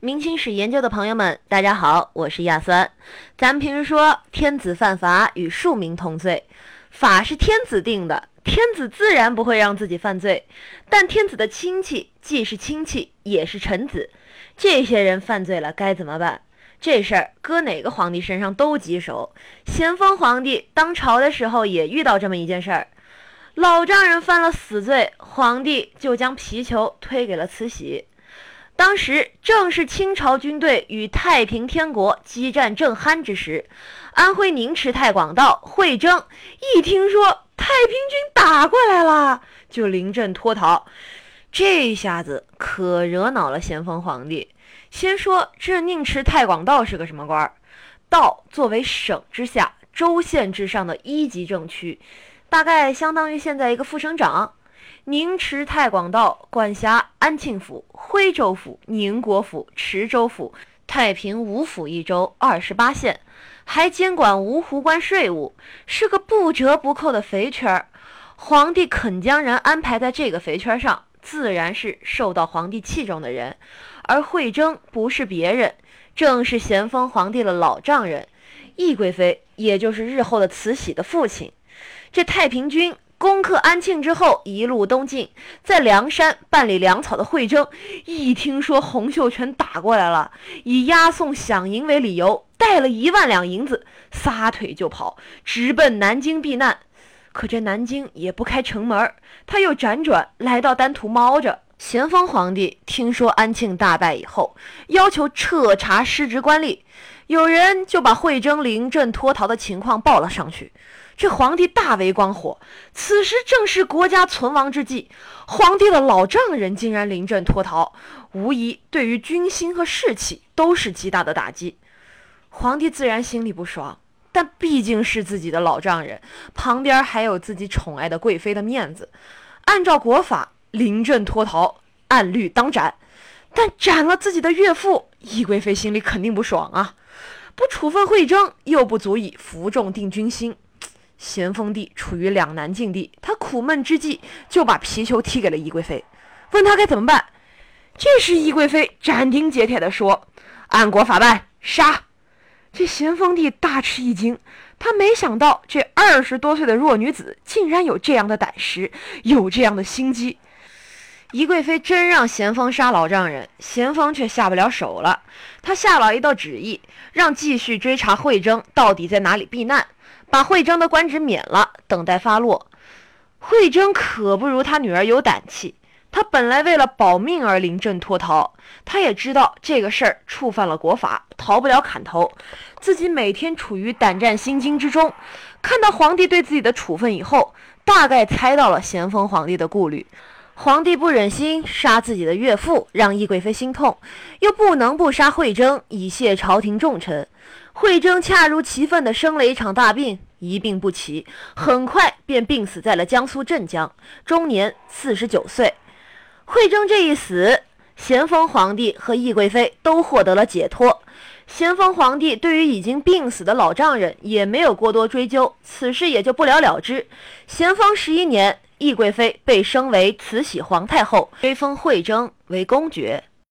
明清史研究的朋友们，大家好，我是亚酸。咱们平时说天子犯法与庶民同罪，法是天子定的，天子自然不会让自己犯罪。但天子的亲戚既是亲戚，也是臣子，这些人犯罪了该怎么办？这事儿搁哪个皇帝身上都棘手。咸丰皇帝当朝的时候也遇到这么一件事儿，老丈人犯了死罪，皇帝就将皮球推给了慈禧。当时正是清朝军队与太平天国激战正酣之时，安徽宁池太广道惠征一听说太平军打过来了，就临阵脱逃。这下子可惹恼了咸丰皇帝。先说这宁池太广道是个什么官儿？道作为省之下、州县之上的一级政区，大概相当于现在一个副省长。宁池太广道管辖安庆府、徽州府、宁国府、池州府、太平五府一州二十八县，还监管芜湖关税务，是个不折不扣的肥圈儿。皇帝肯将人安排在这个肥圈上，自然是受到皇帝器重的人。而惠征不是别人，正是咸丰皇帝的老丈人懿贵妃，也就是日后的慈禧的父亲。这太平军。攻克安庆之后，一路东进，在梁山办理粮草的惠征，一听说洪秀全打过来了，以押送饷银为理由，带了一万两银子，撒腿就跑，直奔南京避难。可这南京也不开城门，他又辗转来到丹徒猫着。咸丰皇帝听说安庆大败以后，要求彻查失职官吏，有人就把惠征临阵脱逃的情况报了上去。这皇帝大为光火，此时正是国家存亡之际，皇帝的老丈人竟然临阵脱逃，无疑对于军心和士气都是极大的打击。皇帝自然心里不爽，但毕竟是自己的老丈人，旁边还有自己宠爱的贵妃的面子，按照国法临阵脱逃，按律当斩。但斩了自己的岳父，懿贵妃心里肯定不爽啊！不处分惠征，又不足以服众定军心。咸丰帝处于两难境地，他苦闷之际就把皮球踢给了懿贵妃，问他该怎么办。这时懿贵妃斩钉截铁地说：“按国法办，杀！”这咸丰帝大吃一惊，他没想到这二十多岁的弱女子竟然有这样的胆识，有这样的心机。宜贵妃真让咸丰杀老丈人，咸丰却下不了手了。他下了一道旨意，让继续追查惠征到底在哪里避难。把惠征的官职免了，等待发落。惠征可不如他女儿有胆气，他本来为了保命而临阵脱逃，他也知道这个事儿触犯了国法，逃不了砍头。自己每天处于胆战心惊之中，看到皇帝对自己的处分以后，大概猜到了咸丰皇帝的顾虑。皇帝不忍心杀自己的岳父，让懿贵妃心痛，又不能不杀惠征，以谢朝廷重臣。惠征恰如其分地生了一场大病，一病不起，很快便病死在了江苏镇江，终年四十九岁。惠征这一死，咸丰皇帝和懿贵妃都获得了解脱。咸丰皇帝对于已经病死的老丈人也没有过多追究，此事也就不了了之。咸丰十一年，懿贵妃被升为慈禧皇太后，追封惠征为公爵。